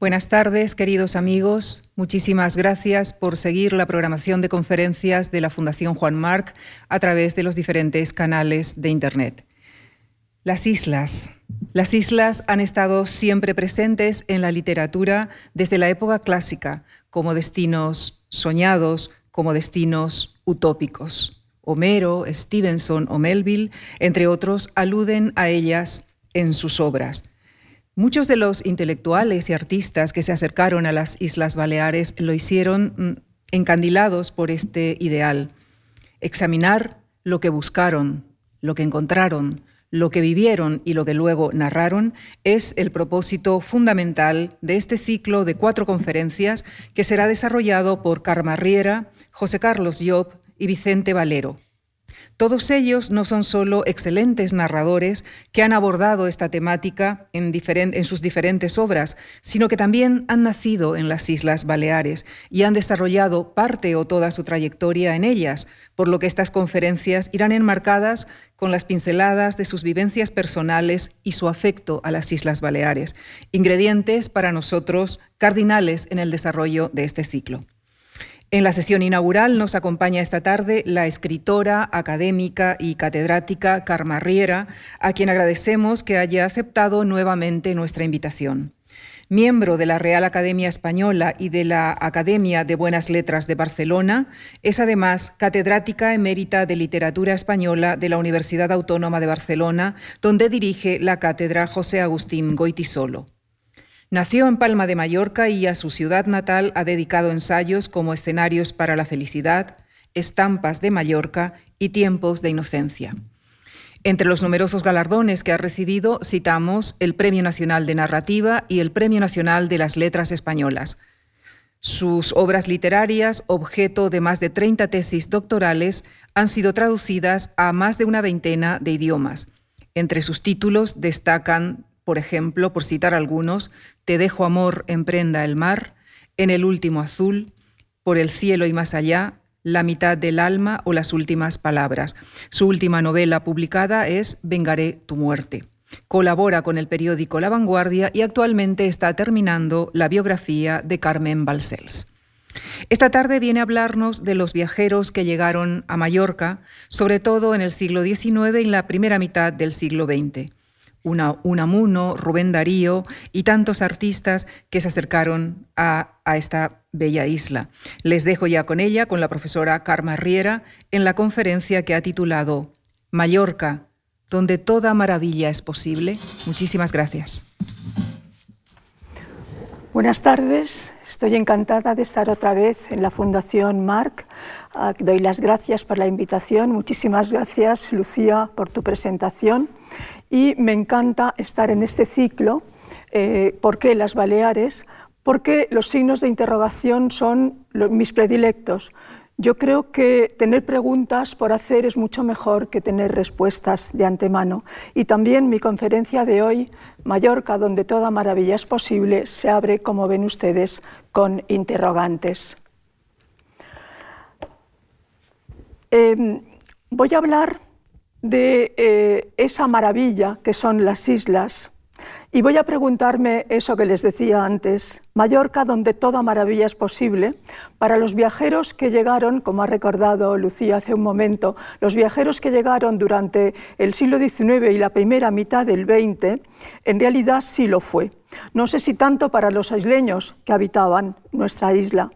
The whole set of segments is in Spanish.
Buenas tardes, queridos amigos. Muchísimas gracias por seguir la programación de conferencias de la Fundación Juan Marc a través de los diferentes canales de Internet. Las islas. Las islas han estado siempre presentes en la literatura desde la época clásica como destinos soñados, como destinos utópicos. Homero, Stevenson o Melville, entre otros, aluden a ellas en sus obras. Muchos de los intelectuales y artistas que se acercaron a las Islas Baleares lo hicieron mm, encandilados por este ideal. Examinar lo que buscaron, lo que encontraron, lo que vivieron y lo que luego narraron es el propósito fundamental de este ciclo de cuatro conferencias que será desarrollado por Carma Riera, José Carlos Job y Vicente Valero. Todos ellos no son solo excelentes narradores que han abordado esta temática en, sus diferentes obras, sino que también han nacido en las Islas Baleares y han desarrollado parte o toda su trayectoria en ellas, por lo que estas conferencias irán enmarcadas con las pinceladas de sus vivencias personales y su afecto a las Islas Baleares, ingredientes para nosotros cardinales en el desarrollo de este ciclo. En la sesión inaugural nos acompaña esta tarde la escritora, académica y catedrática Carma Riera, a quien agradecemos que haya aceptado nuevamente nuestra invitación. Miembro de la Real Academia Española y de la Academia de Buenas Letras de Barcelona, es además catedrática emérita de Literatura Española de la Universidad Autónoma de Barcelona, donde dirige la cátedra José Agustín Goitisolo. Nació en Palma de Mallorca y a su ciudad natal ha dedicado ensayos como Escenarios para la Felicidad, Estampas de Mallorca y Tiempos de Inocencia. Entre los numerosos galardones que ha recibido citamos el Premio Nacional de Narrativa y el Premio Nacional de las Letras Españolas. Sus obras literarias, objeto de más de 30 tesis doctorales, han sido traducidas a más de una veintena de idiomas. Entre sus títulos destacan por ejemplo, por citar algunos, Te dejo amor en prenda el mar, En el último azul, Por el cielo y más allá, La mitad del alma o Las últimas palabras. Su última novela publicada es Vengaré tu muerte. Colabora con el periódico La Vanguardia y actualmente está terminando la biografía de Carmen Balcells. Esta tarde viene a hablarnos de los viajeros que llegaron a Mallorca, sobre todo en el siglo XIX y en la primera mitad del siglo XX. Unamuno, Rubén Darío y tantos artistas que se acercaron a, a, esta bella isla. Les dejo ya con ella, con la profesora Karma Riera, en la conferencia que ha titulado Mallorca, donde toda maravilla es posible. Muchísimas gracias. Buenas tardes, estoy encantada de estar otra vez en la Fundación Marc. Ah, doy las gracias por la invitación. Muchísimas gracias, Lucía, por tu presentación y me encanta estar en este ciclo. Eh, ¿Por qué las Baleares? Porque los signos de interrogación son mis predilectos. Yo creo que tener preguntas por hacer es mucho mejor que tener respuestas de antemano. Y también mi conferencia de hoy, Mallorca, donde toda maravilla es posible, se abre, como ven ustedes, con interrogantes. Em, voy a hablar de eh, esa maravilla que son las islas. Y voy a preguntarme eso que les decía antes, Mallorca, donde toda maravilla es posible, para los viajeros que llegaron, como ha recordado Lucía hace un momento, los viajeros que llegaron durante el siglo XIX y la primera mitad del XX, en realidad sí lo fue. No sé si tanto para los isleños que habitaban nuestra isla.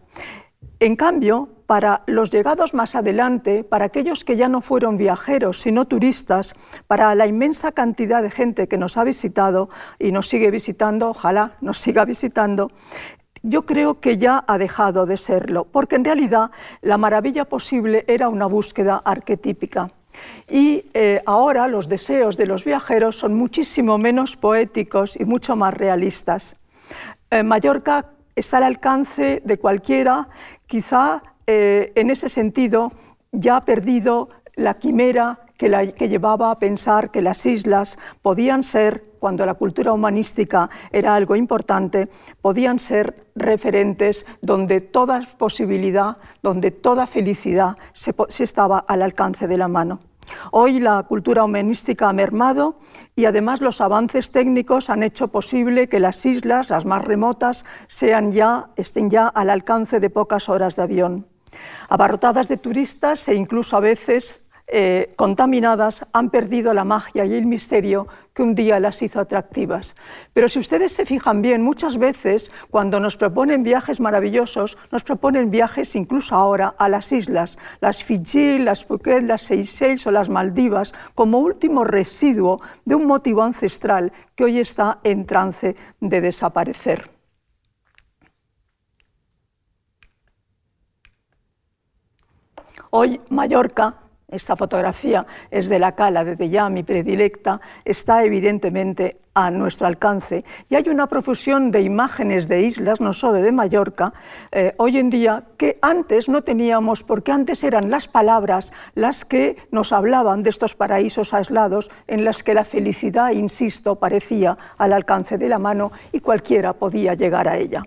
En cambio, para los llegados más adelante, para aquellos que ya no fueron viajeros, sino turistas, para la inmensa cantidad de gente que nos ha visitado y nos sigue visitando, ojalá nos siga visitando, yo creo que ya ha dejado de serlo, porque en realidad la maravilla posible era una búsqueda arquetípica. Y eh, ahora los deseos de los viajeros son muchísimo menos poéticos y mucho más realistas. Eh, Mallorca está al alcance de cualquiera, quizá eh, en ese sentido ya ha perdido la quimera que, llevaba a pensar que las islas podían ser, cuando la cultura humanística era algo importante, podían ser referentes donde toda posibilidad, donde toda felicidad se estaba al alcance de la mano. Hoy la cultura humanística ha mermado y además los avances técnicos han hecho posible que las islas, las más remotas, sean ya, estén ya al alcance de pocas horas de avión. Abarrotadas de turistas e incluso a veces eh, contaminadas han perdido la magia y el misterio que un día las hizo atractivas. Pero si ustedes se fijan bien, muchas veces cuando nos proponen viajes maravillosos, nos proponen viajes incluso ahora a las islas, las Fiji, las Phuket, las Seychelles o las Maldivas, como último residuo de un motivo ancestral que hoy está en trance de desaparecer. Hoy Mallorca esta fotografía es de la cala de ya mi predilecta, está evidentemente a nuestro alcance. Y hay una profusión de imágenes de islas, no solo de Mallorca, eh, hoy en día que antes no teníamos, porque antes eran las palabras las que nos hablaban de estos paraísos aislados en las que la felicidad, insisto, parecía al alcance de la mano y cualquiera podía llegar a ella.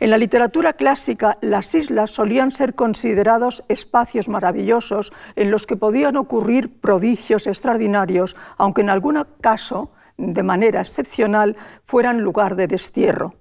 En la literatura clásica, las islas solían ser considerados espacios maravillosos en los que podían ocurrir prodigios extraordinarios, aunque en algún caso, de manera excepcional, fueran lugar de destierro.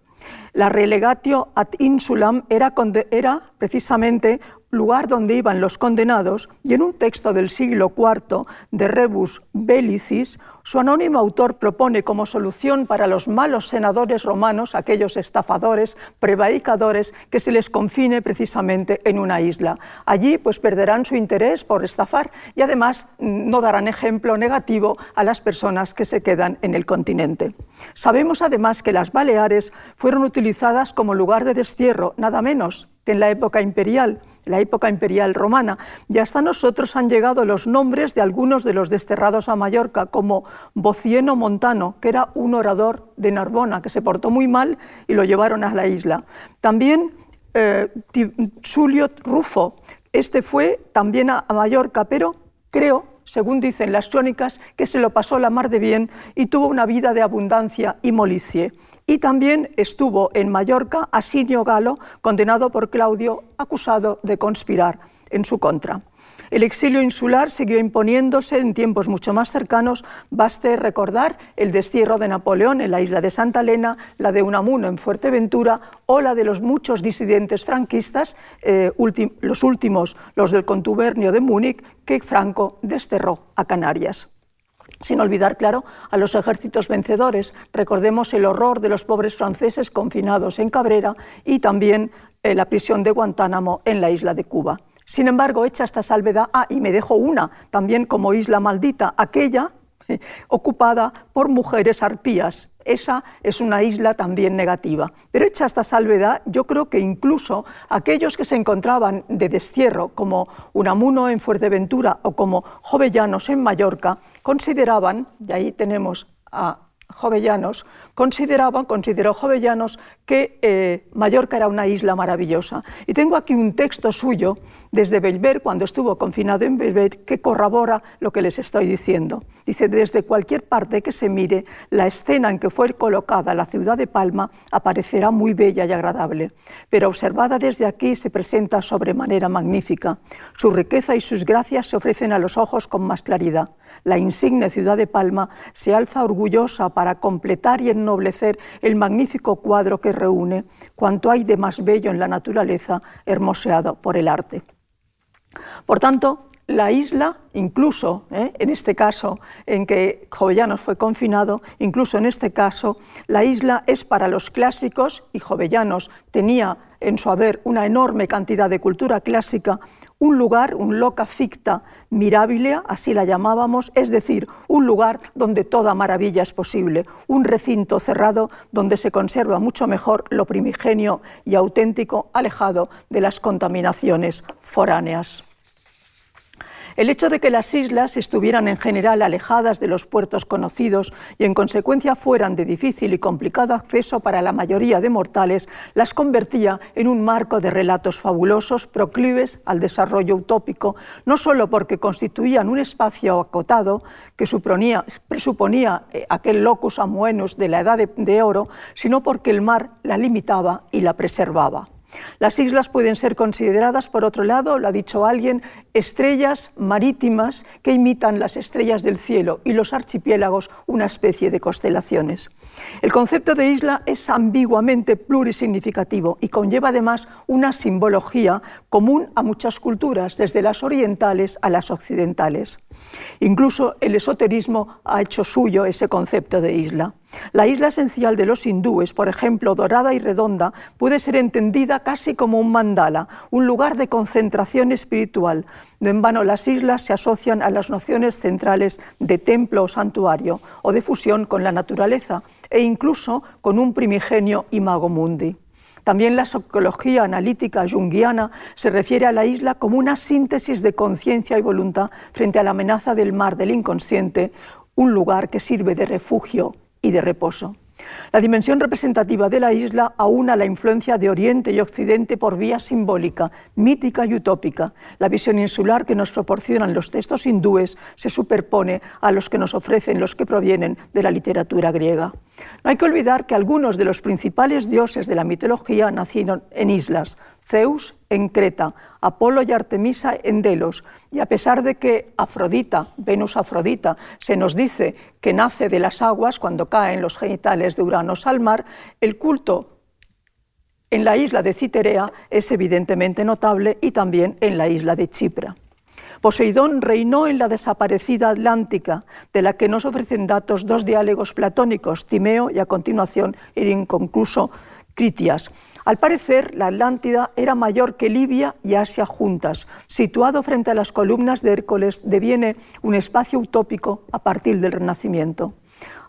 La relegatio ad insulam era, era precisamente lugar donde iban los condenados, y en un texto del siglo IV de Rebus Bellicis, su anónimo autor propone como solución para los malos senadores romanos, aquellos estafadores, prevaricadores, que se les confine precisamente en una isla. Allí pues perderán su interés por estafar y además no darán ejemplo negativo a las personas que se quedan en el continente. Sabemos además que las Baleares fueron utilizadas como lugar de destierro, nada menos que en la época imperial, la época imperial romana, y hasta nosotros han llegado los nombres de algunos de los desterrados a Mallorca, como Bocieno Montano, que era un orador de Narbona, que se portó muy mal y lo llevaron a la isla. También eh, Rufo, este fue también a Mallorca, pero creo según dicen las crónicas, que se lo pasó la mar de bien y tuvo una vida de abundancia y molicie. Y también estuvo en Mallorca Asinio Galo, condenado por Claudio, acusado de conspirar en su contra. El exilio insular siguió imponiéndose en tiempos mucho más cercanos. Baste recordar el destierro de Napoleón en la isla de Santa Elena, la de Unamuno en Fuerteventura o la de los muchos disidentes franquistas, eh, los últimos, los del contubernio de Múnich, que Franco desterró a Canarias sin olvidar, claro, a los ejércitos vencedores. Recordemos el horror de los pobres franceses confinados en Cabrera y también eh, la prisión de Guantánamo en la isla de Cuba. Sin embargo, hecha esta salvedad, ah, y me dejo una, también como isla maldita, aquella ocupada por mujeres arpías. Esa es una isla también negativa. Pero hecha esta salvedad, yo creo que incluso aquellos que se encontraban de destierro, como Unamuno en Fuerteventura o como Jovellanos en Mallorca, consideraban, y ahí tenemos a Jovellanos, consideraban, consideró Jovellanos que eh, Mallorca era una isla maravillosa. Y tengo aquí un texto suyo desde Belver, cuando estuvo confinado en Belver, que corrobora lo que les estoy diciendo. Dice, desde cualquier parte que se mire, la escena en que fue colocada la ciudad de Palma aparecerá muy bella y agradable, pero observada desde aquí se presenta sobremanera magnífica. Su riqueza y sus gracias se ofrecen a los ojos con más claridad la insigne ciudad de Palma se alza orgullosa para completar y ennoblecer el magnífico cuadro que reúne cuanto hay de más bello en la naturaleza hermoseado por el arte. Por tanto, la isla, incluso ¿eh? en este caso en que Jovellanos fue confinado, incluso en este caso, la isla es para los clásicos y Jovellanos tenía en su haber una enorme cantidad de cultura clásica, un lugar, un loca ficta mirabilia, así la llamábamos, es decir, un lugar donde toda maravilla es posible, un recinto cerrado donde se conserva mucho mejor lo primigenio y auténtico, alejado de las contaminaciones foráneas. El hecho de que las islas estuvieran en general alejadas de los puertos conocidos y en consecuencia fueran de difícil y complicado acceso para la mayoría de mortales, las convertía en un marco de relatos fabulosos proclives al desarrollo utópico, no solo porque constituían un espacio acotado que presuponía eh, aquel locus amoenus de la edad de oro, sino porque el mar la limitaba y la preservaba. Las islas pueden ser consideradas, por otro lado, lo ha dicho alguien, estrellas marítimas que imitan las estrellas del cielo y los archipiélagos una especie de constelaciones. El concepto de isla es ambiguamente plurisignificativo y conlleva además una simbología común a muchas culturas, desde las orientales a las occidentales. Incluso el esoterismo ha hecho suyo ese concepto de isla. La isla esencial de los hindúes, por ejemplo, dorada y redonda, puede ser entendida casi como un mandala, un lugar de concentración espiritual. No en vano las islas se asocian a las nociones centrales de templo o santuario, o de fusión con la naturaleza, e incluso con un primigenio imago mundi. También la psicología analítica junguiana se refiere a la isla como una síntesis de conciencia y voluntad frente a la amenaza del mar del inconsciente, un lugar que sirve de refugio y de reposo. La dimensión representativa de la isla aúna la influencia de Oriente y Occidente por vía simbólica, mítica y utópica. La visión insular que nos proporcionan los textos hindúes se superpone a los que nos ofrecen los que provienen de la literatura griega. No hay que olvidar que algunos de los principales dioses de la mitología nacieron en islas, Zeus en Creta, Apolo y Artemisa en Delos. Y a pesar de que Afrodita, Venus Afrodita, se nos dice que nace de las aguas cuando caen los genitales de Uranos al mar, el culto en la isla de Citerea es evidentemente notable y también en la isla de Chipra. Poseidón reinó en la desaparecida Atlántica, de la que nos ofrecen datos dos diálogos platónicos, Timeo y a continuación el inconcluso Critias. Al parecer, la Atlántida era mayor que Libia y Asia juntas. Situado frente a las columnas de Hércules, deviene un espacio utópico a partir del Renacimiento.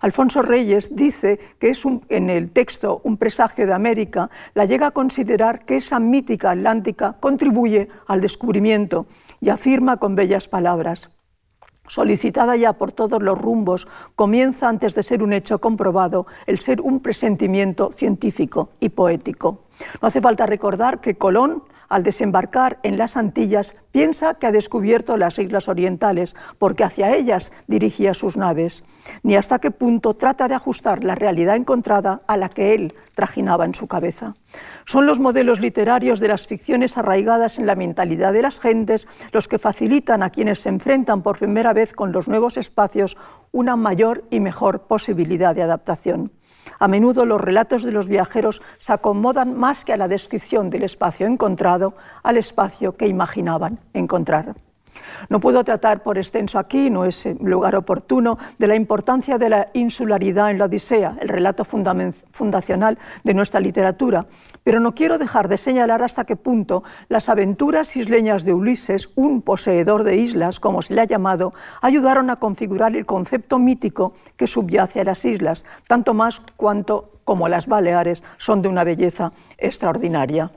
Alfonso Reyes dice que es en el texto un presagio de América, la llega a considerar que esa mítica atlántica contribuye al descubrimiento y afirma con bellas palabras solicitada ya por todos los rumbos, comienza antes de ser un hecho comprobado el ser un presentimiento científico y poético. No hace falta recordar que Colón al desembarcar en las Antillas, piensa que ha descubierto las islas orientales, porque hacia ellas dirigía sus naves, ni hasta qué punto trata de ajustar la realidad encontrada a la que él trajinaba en su cabeza. Son los modelos literarios de las ficciones arraigadas en la mentalidad de las gentes los que facilitan a quienes se enfrentan por primera vez con los nuevos espacios una mayor y mejor posibilidad de adaptación. A menudo los relatos de los viajeros se acomodan más que a la descripción del espacio encontrado al espacio que imaginaban encontrar. No puedo tratar por extenso aquí, no es lugar oportuno, de la importancia de la insularidad en la Odisea, el relato fundacional de nuestra literatura, pero no quiero dejar de señalar hasta qué punto las aventuras isleñas de Ulises, un poseedor de islas, como se le ha llamado, ayudaron a configurar el concepto mítico que subyace a las islas, tanto más cuanto como las Baleares son de una belleza extraordinaria.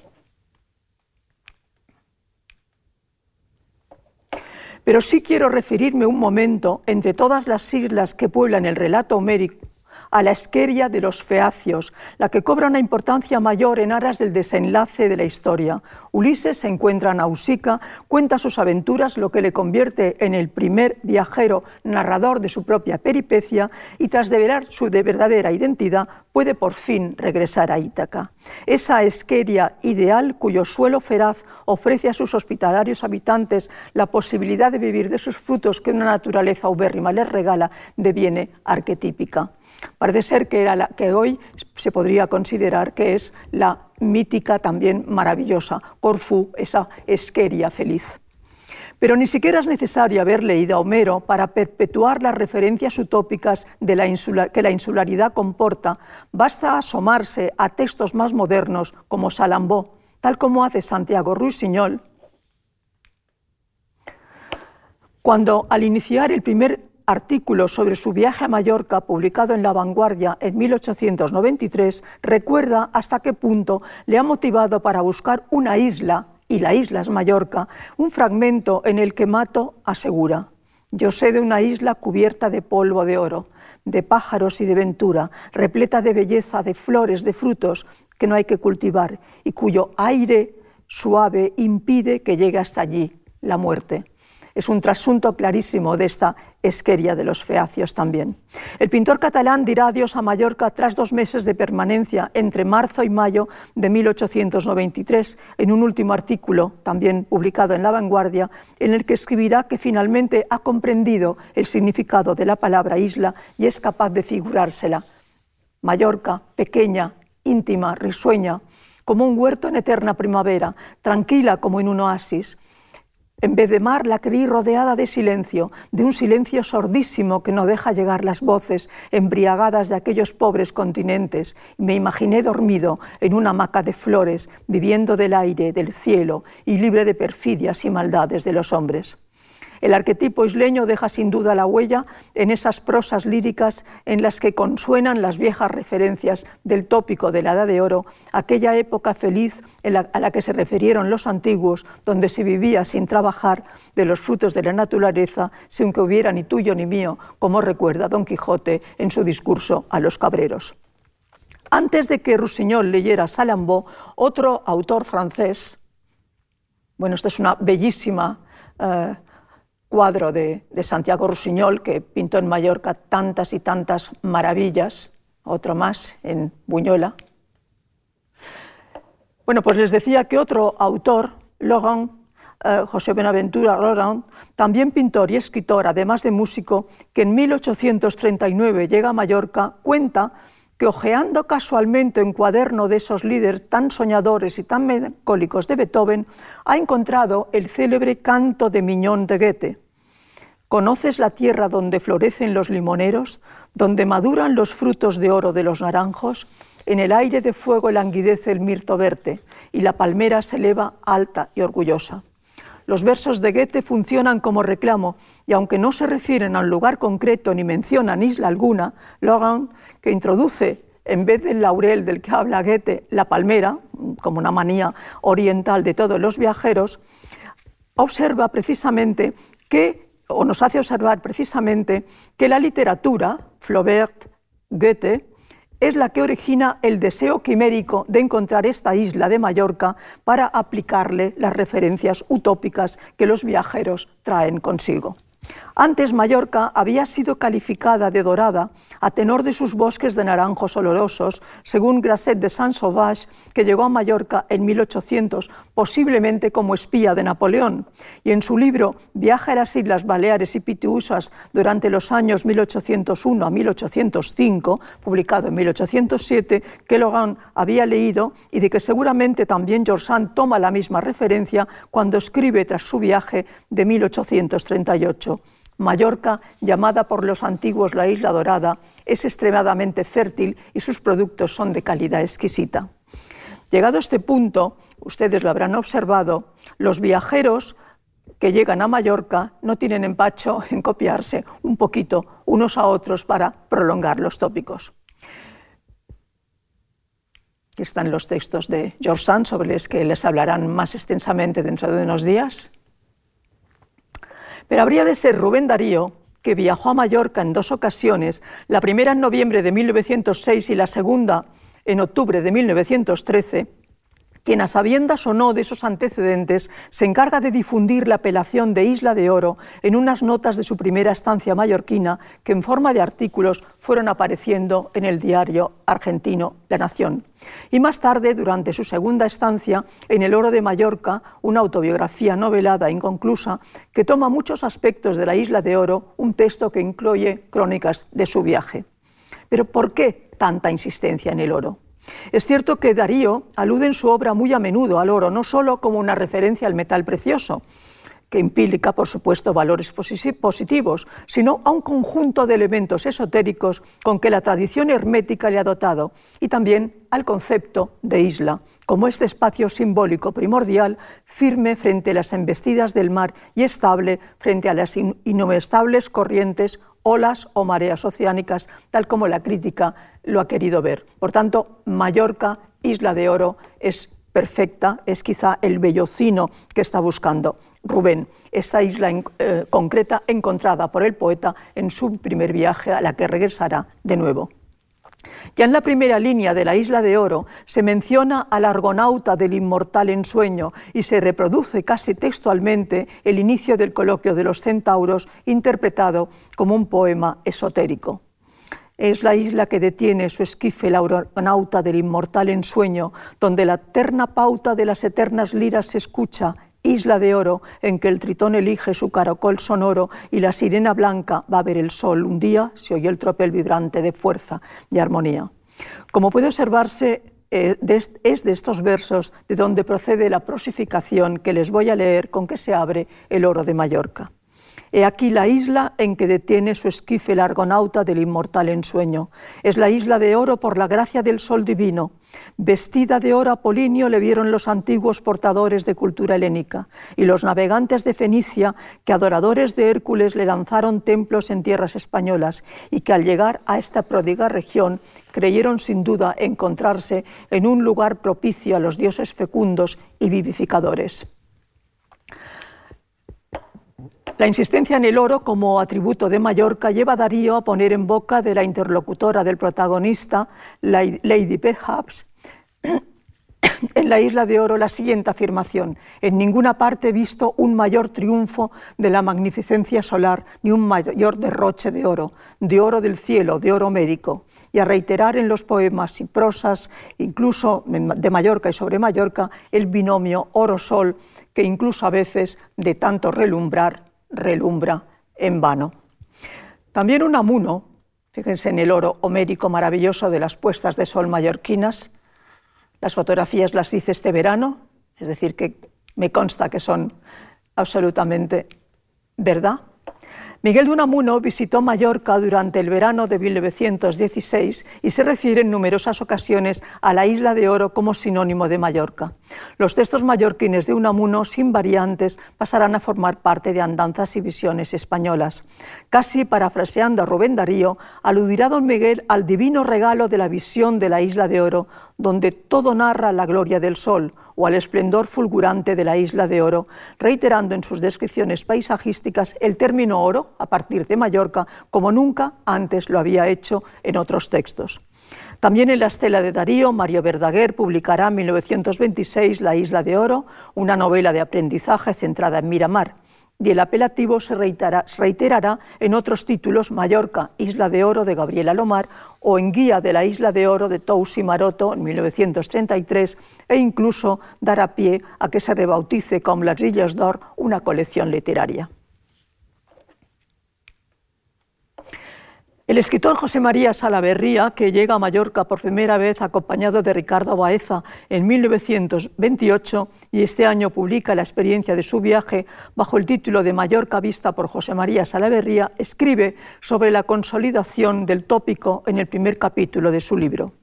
Pero sí quiero referirme un momento, entre todas las islas que pueblan el relato homérico, a la esqueria de los feacios, la que cobra una importancia mayor en aras del desenlace de la historia. Ulises se encuentra en Nausicaa, cuenta sus aventuras, lo que le convierte en el primer viajero narrador de su propia peripecia y tras develar su de verdadera identidad puede por fin regresar a Ítaca. Esa esqueria ideal cuyo suelo feraz ofrece a sus hospitalarios habitantes la posibilidad de vivir de sus frutos que una naturaleza ubérrima les regala deviene arquetípica. Parece ser que, era la, que hoy se podría considerar que es la mítica también maravillosa Corfú, esa esqueria feliz. Pero ni siquiera es necesario haber leído a Homero para perpetuar las referencias utópicas de la que la insularidad comporta. Basta asomarse a textos más modernos como Salambó, tal como hace Santiago Ruiz-Siñol, cuando al iniciar el primer artículo sobre su viaje a Mallorca, publicado en La Vanguardia en 1893, recuerda hasta qué punto le ha motivado para buscar una isla, y la isla es Mallorca, un fragmento en el que Mato asegura, yo sé de una isla cubierta de polvo de oro, de pájaros y de ventura, repleta de belleza, de flores, de frutos que no hay que cultivar y cuyo aire suave impide que llegue hasta allí la muerte. Es un trasunto clarísimo de esta esqueria de los feacios también. El pintor catalán dirá adiós a Mallorca tras dos meses de permanencia entre marzo y mayo de 1893 en un último artículo, también publicado en La Vanguardia, en el que escribirá que finalmente ha comprendido el significado de la palabra isla y es capaz de figurársela. Mallorca, pequeña, íntima, risueña, como un huerto en eterna primavera, tranquila como en un oasis, en vez de mar la creí rodeada de silencio, de un silencio sordísimo que no deja llegar las voces embriagadas de aquellos pobres continentes. Me imaginé dormido en una hamaca de flores, viviendo del aire, del cielo y libre de perfidias y maldades de los hombres. El arquetipo isleño deja sin duda la huella en esas prosas líricas en las que consuenan las viejas referencias del tópico de la Edad de Oro, aquella época feliz a la que se refirieron los antiguos, donde se vivía sin trabajar de los frutos de la naturaleza, sin que hubiera ni tuyo ni mío, como recuerda Don Quijote en su discurso a los cabreros. Antes de que Roussignol leyera Salambó, otro autor francés, bueno, esta es una bellísima eh, cuadro de, Santiago Rusiñol, que pintó en Mallorca tantas y tantas maravillas, otro más en Buñuela. Bueno, pues les decía que otro autor, Laurent, eh, José Benaventura Laurent, también pintor y escritor, además de músico, que en 1839 llega a Mallorca, cuenta que ojeando casualmente un cuaderno de esos líderes tan soñadores y tan melancólicos de Beethoven, ha encontrado el célebre canto de Miñón de Goethe. ¿Conoces la tierra donde florecen los limoneros, donde maduran los frutos de oro de los naranjos? En el aire de fuego languidece el mirto verde y la palmera se eleva alta y orgullosa. Los versos de Goethe funcionan como reclamo y aunque no se refieren a un lugar concreto ni mencionan isla alguna, Logan, que introduce en vez del laurel del que habla Goethe, la palmera, como una manía oriental de todos los viajeros, observa precisamente que, o nos hace observar precisamente que la literatura, Flaubert, Goethe, es la que origina el deseo quimérico de encontrar esta isla de Mallorca para aplicarle las referencias utópicas que los viajeros traen consigo. Antes Mallorca había sido calificada de dorada a tenor de sus bosques de naranjos olorosos, según Grasset de Saint-Sauvage, que llegó a Mallorca en 1800, posiblemente como espía de Napoleón. Y en su libro Viaje a las Islas Baleares y Pitiusas durante los años 1801 a 1805, publicado en 1807, que Logan había leído y de que seguramente también George Sand toma la misma referencia cuando escribe tras su viaje de 1838. Mallorca, llamada por los antiguos la Isla Dorada, es extremadamente fértil y sus productos son de calidad exquisita. Llegado a este punto, ustedes lo habrán observado, los viajeros que llegan a Mallorca no tienen empacho en copiarse un poquito unos a otros para prolongar los tópicos. Aquí están los textos de George Sand sobre los que les hablarán más extensamente dentro de unos días. Pero habría de ser Rubén Darío, que viajó a Mallorca en dos ocasiones, la primera en noviembre de 1906 y la segunda en octubre de 1913, quien a sabiendas o no de esos antecedentes se encarga de difundir la apelación de Isla de Oro en unas notas de su primera estancia mallorquina que en forma de artículos fueron apareciendo en el diario argentino La Nación. Y más tarde, durante su segunda estancia en el Oro de Mallorca, una autobiografía novelada e inconclusa que toma muchos aspectos de la Isla de Oro, un texto que incluye crónicas de su viaje. Pero ¿por qué tanta insistencia en el oro? Es cierto que Darío alude en su obra muy a menudo al oro, no solo como una referencia al metal precioso, que implica, por supuesto, valores positivos, sino a un conjunto de elementos esotéricos con que la tradición hermética le ha dotado, y también al concepto de isla, como este espacio simbólico primordial, firme frente a las embestidas del mar y estable frente a las inestables corrientes olas o mareas oceánicas, tal como la crítica lo ha querido ver. Por tanto, Mallorca, Isla de Oro, es perfecta, es quizá el bellocino que está buscando Rubén, esta isla eh, concreta encontrada por el poeta en su primer viaje a la que regresará de nuevo. Ya en la primera línea de la Isla de Oro se menciona al argonauta del inmortal ensueño y se reproduce casi textualmente el inicio del coloquio de los centauros interpretado como un poema esotérico. Es la isla que detiene su esquife el argonauta del inmortal ensueño, donde la eterna pauta de las eternas liras se escucha isla de oro en que el tritón elige su caracol sonoro y la sirena blanca va a ver el sol. Un día se oye el tropel vibrante de fuerza y armonía. Como puede observarse, eh, es de estos versos de donde procede la prosificación que les voy a leer con que se abre el oro de Mallorca. He aquí la isla en que detiene su esquife el argonauta del inmortal ensueño. Es la isla de oro por la gracia del sol divino. Vestida de oro apolinio le vieron los antiguos portadores de cultura helénica y los navegantes de Fenicia que adoradores de Hércules le lanzaron templos en tierras españolas y que al llegar a esta pródiga región creyeron sin duda encontrarse en un lugar propicio a los dioses fecundos y vivificadores. La insistencia en el oro como atributo de Mallorca lleva a Darío a poner en boca de la interlocutora del protagonista, Lady Perhaps, en la isla de oro la siguiente afirmación. En ninguna parte he visto un mayor triunfo de la magnificencia solar, ni un mayor derroche de oro, de oro del cielo, de oro médico. Y a reiterar en los poemas y prosas, incluso de Mallorca y sobre Mallorca, el binomio oro-sol, que incluso a veces de tanto relumbrar relumbra en vano. También un amuno, fíjense en el oro homérico maravilloso de las puestas de sol mallorquinas, las fotografías las hice este verano, es decir, que me consta que son absolutamente verdad. Miguel de Unamuno visitó Mallorca durante el verano de 1916 y se refiere en numerosas ocasiones a la isla de oro como sinónimo de Mallorca. Los textos mallorquines de Unamuno, sin variantes, pasarán a formar parte de andanzas y visiones españolas. Casi parafraseando a Rubén Darío, aludirá don Miguel al divino regalo de la visión de la isla de oro, donde todo narra la gloria del sol o al esplendor fulgurante de la isla de oro, reiterando en sus descripciones paisajísticas el término oro a partir de Mallorca como nunca antes lo había hecho en otros textos. También en la estela de Darío, Mario Verdaguer publicará en 1926 La Isla de Oro, una novela de aprendizaje centrada en Miramar y el apelativo se reiterará, en otros títulos, Mallorca, Isla de Oro de Gabriela Lomar o en Guía de la Isla de Oro de Tousi Maroto en 1933 e incluso dará pie a que se rebautice como Las Illes d'Or una colección literaria. El escritor José María Salaverría, que llega a Mallorca por primera vez acompañado de Ricardo Baeza en 1928 y este año publica la experiencia de su viaje bajo el título de Mallorca vista por José María Salaverría, escribe sobre la consolidación del tópico en el primer capítulo de su libro.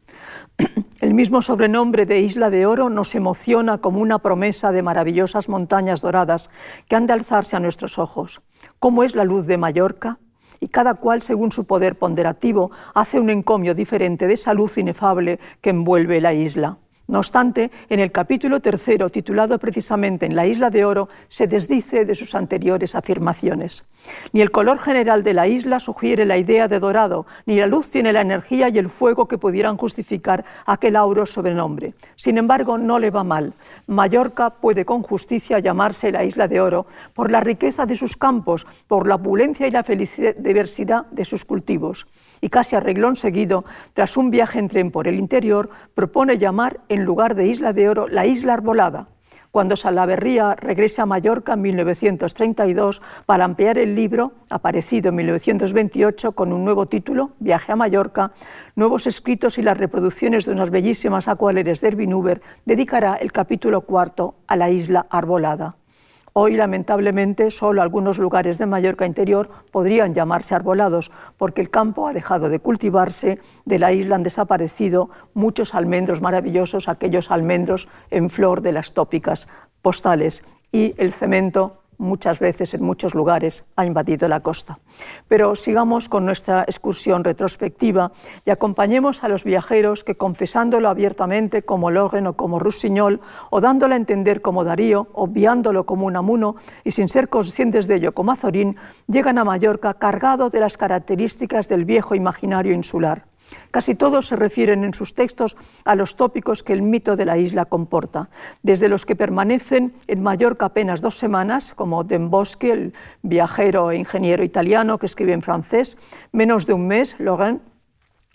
El mismo sobrenombre de Isla de Oro nos emociona como una promesa de maravillosas montañas doradas que han de alzarse a nuestros ojos. ¿Cómo es la luz de Mallorca? Y cada cual, según su poder ponderativo, hace un encomio diferente de esa luz inefable que envuelve la isla. No obstante, en el capítulo tercero, titulado precisamente En la isla de oro, se desdice de sus anteriores afirmaciones. Ni el color general de la isla sugiere la idea de dorado, ni la luz tiene la energía y el fuego que pudieran justificar aquel auro sobrenombre. Sin embargo, no le va mal. Mallorca puede con justicia llamarse la isla de oro por la riqueza de sus campos, por la opulencia y la diversidad de sus cultivos. Y casi a reglón seguido, tras un viaje en tren por el interior, propone llamar lugar de Isla de Oro, la Isla Arbolada, cuando Salaverría regresa a Mallorca en 1932 para ampliar el libro, aparecido en 1928 con un nuevo título, Viaje a Mallorca, nuevos escritos y las reproducciones de unas bellísimas acuareles de Erwin dedicará el capítulo cuarto a la isla arbolada. Hoy, lamentablemente, solo algunos lugares de Mallorca interior podrían llamarse arbolados, porque el campo ha dejado de cultivarse, de la isla han desaparecido muchos almendros maravillosos, aquellos almendros en flor de las tópicas postales, y el cemento muchas veces en muchos lugares ha invadido la costa. Pero sigamos con nuestra excursión retrospectiva y acompañemos a los viajeros que, confesándolo abiertamente como Logen o como Rusiñol, o dándolo a entender como Darío, obviándolo como Unamuno y sin ser conscientes de ello como Azorín, llegan a Mallorca cargado de las características del viejo imaginario insular Casi todos se refieren en sus textos a los tópicos que el mito de la isla comporta, desde los que permanecen en Mallorca apenas dos semanas, como Den Bosque, el viajero e ingeniero italiano que escribe en francés, menos de un mes, Laurent,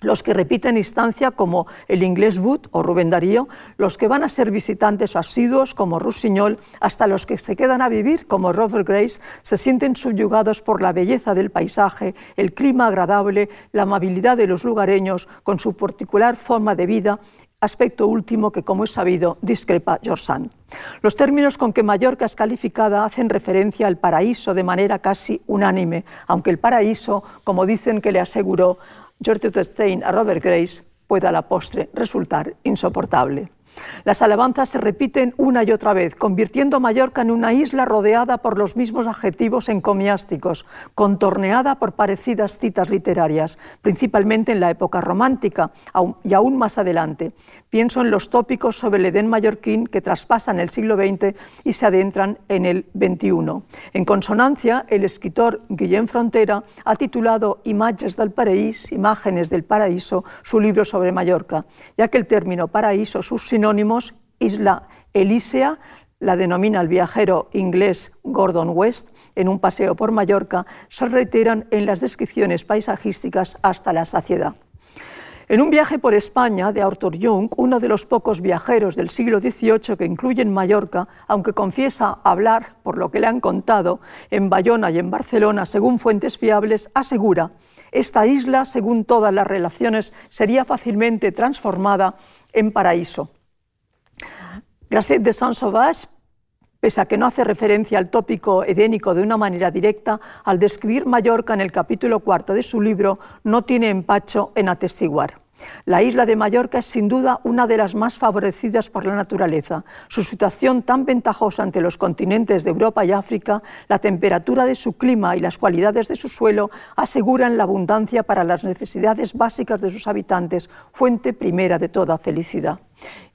los que repiten instancia como el inglés Wood o Rubén Darío, los que van a ser visitantes asiduos como Rusiñol, hasta los que se quedan a vivir como Robert Grace, se sienten subyugados por la belleza del paisaje, el clima agradable, la amabilidad de los lugareños con su particular forma de vida aspecto último que, como es sabido, discrepa George Sand. Los términos con que Mallorca es calificada hacen referencia al paraíso de manera casi unánime, aunque el paraíso, como dicen que le aseguró Gertrude Stein a Robert Grace pueda a la postre resultar insoportable. Las alabanzas se repiten una y otra vez, convirtiendo Mallorca en una isla rodeada por los mismos adjetivos encomiásticos, contorneada por parecidas citas literarias, principalmente en la época romántica y aún más adelante. Pienso en los tópicos sobre el Edén mallorquín que traspasan el siglo XX y se adentran en el XXI. En consonancia, el escritor Guillem Frontera ha titulado Imágenes del Paraíso, Imágenes del Paraíso, su libro sobre Mallorca, ya que el término paraíso, sus sinónimos, Isla Elísea, la denomina el viajero inglés Gordon West, en un paseo por Mallorca, se reiteran en las descripciones paisajísticas hasta la saciedad. En un viaje por España de Arthur Jung, uno de los pocos viajeros del siglo XVIII que incluye en Mallorca, aunque confiesa hablar, por lo que le han contado, en Bayona y en Barcelona, según fuentes fiables, asegura, esta isla, según todas las relaciones, sería fácilmente transformada en paraíso. Grasset de Saint-Sauvage pese a que no hace referencia al tópico edénico de una manera directa, al describir Mallorca en el capítulo cuarto de su libro, no tiene empacho en atestiguar. La isla de Mallorca es sin duda una de las más favorecidas por la naturaleza. Su situación tan ventajosa ante los continentes de Europa y África, la temperatura de su clima y las cualidades de su suelo aseguran la abundancia para las necesidades básicas de sus habitantes, fuente primera de toda felicidad.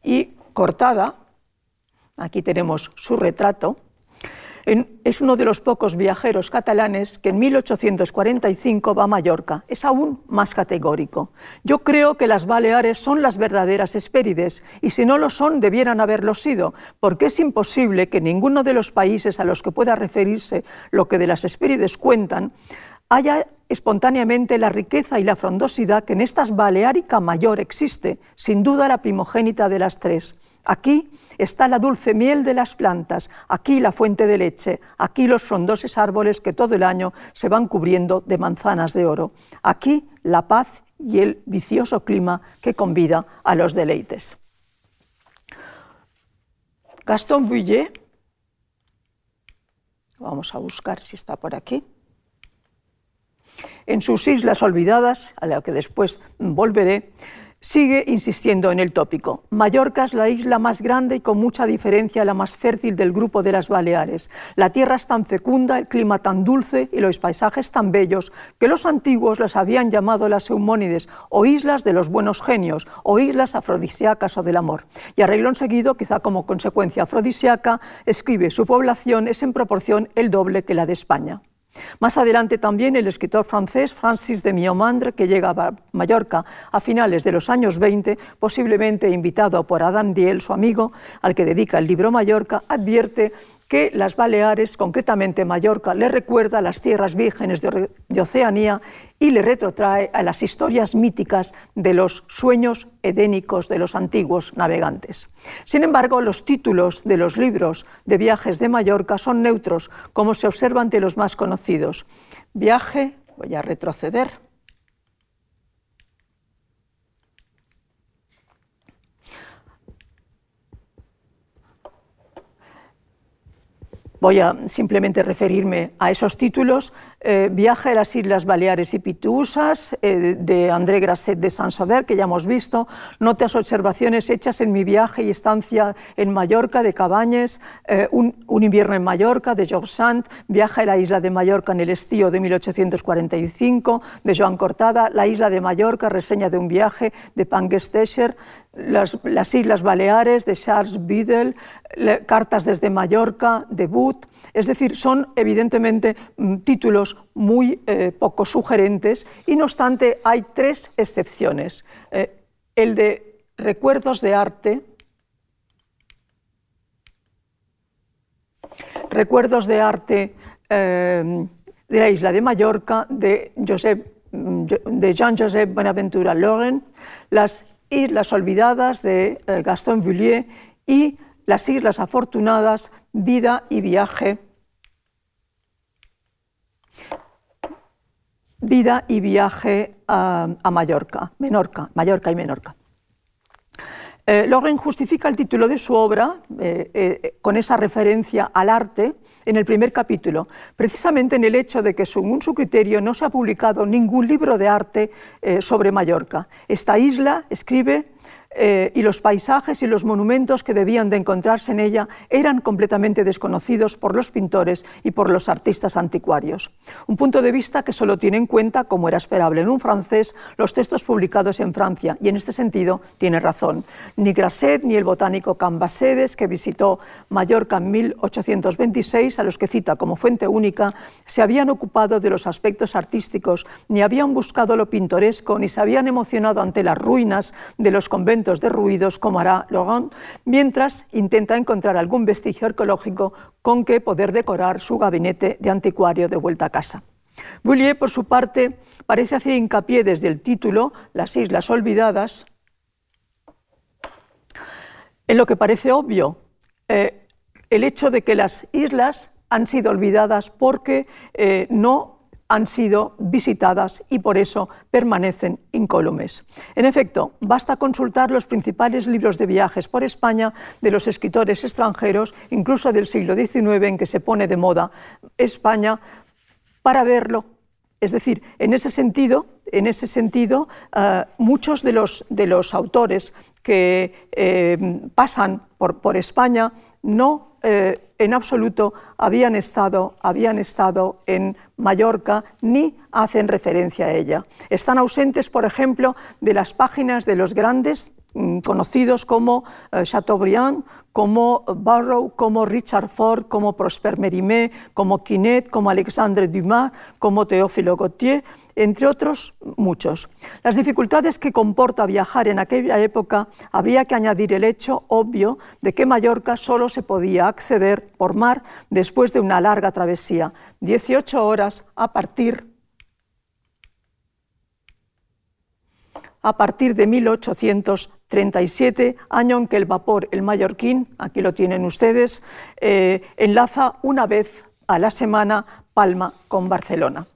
Y cortada, Aquí tenemos su retrato. Es uno de los pocos viajeros catalanes que en 1845 va a Mallorca. Es aún más categórico. Yo creo que las Baleares son las verdaderas Hespérides y si no lo son debieran haberlo sido, porque es imposible que ninguno de los países a los que pueda referirse lo que de las Hespérides cuentan haya espontáneamente la riqueza y la frondosidad que en estas Baleárica mayor existe, sin duda la primogénita de las tres. Aquí está la dulce miel de las plantas, aquí la fuente de leche, aquí los frondosos árboles que todo el año se van cubriendo de manzanas de oro, aquí la paz y el vicioso clima que convida a los deleites. Gaston Vuillet, vamos a buscar si está por aquí, en sus islas olvidadas, a la que después volveré, sigue insistiendo en el tópico. Mallorca es la isla más grande y con mucha diferencia la más fértil del grupo de las Baleares. La tierra es tan fecunda, el clima tan dulce y los paisajes tan bellos que los antiguos las habían llamado las Eumónides o islas de los buenos genios o islas afrodisíacas o del amor. Y a reglón seguido, quizá como consecuencia afrodisíaca, escribe su población es en proporción el doble que la de España. Más adelante también el escritor francés Francis de Miomandre, que llega a Mallorca a finales de los años 20, posiblemente invitado por Adam Diel, su amigo, al que dedica el libro Mallorca, advierte que las Baleares, concretamente Mallorca, le recuerda a las tierras vírgenes de, Oceanía y le retrotrae a las historias míticas de los sueños edénicos de los antiguos navegantes. Sin embargo, los títulos de los libros de viajes de Mallorca son neutros, como se observa ante los más conocidos. Viaje, voy a retroceder, Voy a simplemente referirme a esos títulos. Eh, Viaje a las Islas Baleares y Pituusas, eh, de André Grasset de Saint-Sauveur, que ya hemos visto. Notas observaciones hechas en mi viaje y estancia en Mallorca, de Cabañes. Eh, un, invierno en Mallorca, de Georges Sand. Viaje a la isla de Mallorca en el estío de 1845, de Joan Cortada. La isla de Mallorca, reseña de un viaje, de Pangestescher. Las, las, Islas Baleares de Charles Biddle, Cartas desde Mallorca, Debut, es decir, son evidentemente mm, títulos muy eh, poco sugerentes. Y no obstante hay tres excepciones. Eh, el de Recuerdos de Arte, Recuerdos de Arte eh, de la isla de Mallorca, de, mm, de Jean-Joseph Bonaventura Loren, Las Islas Olvidadas de Gaston Vullier y las Islas Afortunadas, Vida y Viaje. Vida y viaje a, Mallorca, Menorca, Mallorca y Menorca. Eh, justifica el título de su obra eh, eh, con esa referencia al arte en el primer capítulo, precisamente en el hecho de que, según su criterio, no se ha publicado ningún libro de arte eh, sobre Mallorca. Esta isla, escribe, eh, y los paisajes y los monumentos que debían de encontrarse en ella eran completamente desconocidos por los pintores y por los artistas anticuarios. Un punto de vista que solo tiene en cuenta, como era esperable en un francés, los textos publicados en Francia, y en este sentido tiene razón. Ni Grasset ni el botánico Cambacedes, que visitó Mallorca en 1826, a los que cita como fuente única, se habían ocupado de los aspectos artísticos, ni habían buscado lo pintoresco, ni se habían emocionado ante las ruinas de los conventos de ruidos como hará Laurent, mientras intenta encontrar algún vestigio arqueológico con que poder decorar su gabinete de anticuario de vuelta a casa. Boulier, por su parte, parece hacer hincapié desde el título, Las Islas Olvidadas, en lo que parece obvio, eh, el hecho de que las islas han sido olvidadas porque eh, no han sido visitadas y por eso permanecen incólumes. En efecto, basta consultar los principales libros de viajes por España de los escritores extranjeros, incluso del siglo XIX en que se pone de moda España, para verlo. Es decir, en ese sentido, en ese sentido eh, muchos de los, de los, autores que eh, pasan por, por España no eh, en absoluto habían estado, habían estado en Mallorca ni hacen referencia a ella. Están ausentes, por ejemplo, de las páginas de los grandes conocidos como eh, Chateaubriand, como Barrow, como Richard Ford, como Prosper Mérimée, como Quinet, como Alexandre Dumas, como Théophile Gautier, entre otros muchos. Las dificultades que comporta viajar en aquella época habría que añadir el hecho obvio de que Mallorca solo se podía acceder por mar después de una larga travesía, 18 horas a partir a partir de 1837, año en que el vapor El Mallorquín, aquí lo tienen ustedes, eh, enlaza una vez a la semana Palma con Barcelona.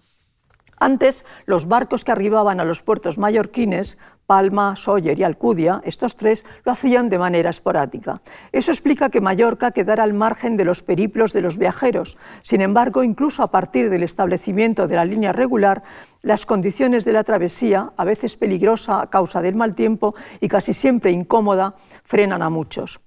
Antes, los barcos que arribaban a los puertos mallorquines, Palma, Sóller y Alcudia, estos tres, lo hacían de manera esporádica. Eso explica que Mallorca quedara al margen de los periplos de los viajeros. Sin embargo, incluso a partir del establecimiento de la línea regular, las condiciones de la travesía, a veces peligrosa a causa del mal tiempo y casi siempre incómoda, frenan a muchos.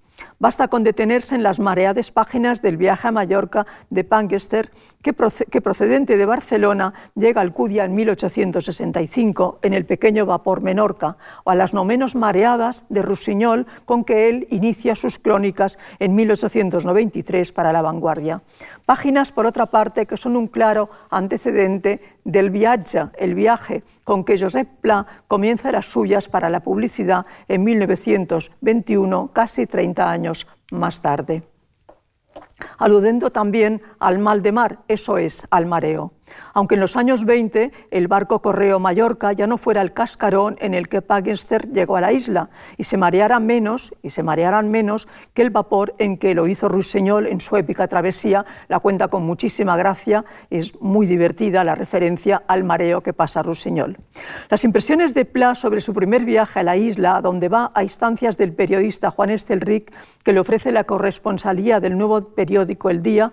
Basta con detenerse en las mareadas páginas del viaje a Mallorca de Pangester, que, procedente de Barcelona llega al Cudia en 1865 en el pequeño vapor Menorca, o a las no menos mareadas de Rusiñol, con que él inicia sus crónicas en 1893 para La Vanguardia. Páginas, por otra parte, que son un claro antecedente del viaje, el viaje con que Josep Pla comienza las suyas para la publicidad en 1921, casi 30 años más tarde aludiendo también al mal de mar, eso es, al mareo. Aunque en los años 20 el barco Correo Mallorca ya no fuera el cascarón en el que Pagenster llegó a la isla y se mareara menos y se marearan menos que el vapor en que lo hizo Ruiseñol en su épica travesía, la cuenta con muchísima gracia, es muy divertida la referencia al mareo que pasa Ruiseñol. Las impresiones de Pla sobre su primer viaje a la isla, donde va a instancias del periodista Juan Estelric, que le ofrece la corresponsalía del nuevo periódico El Día,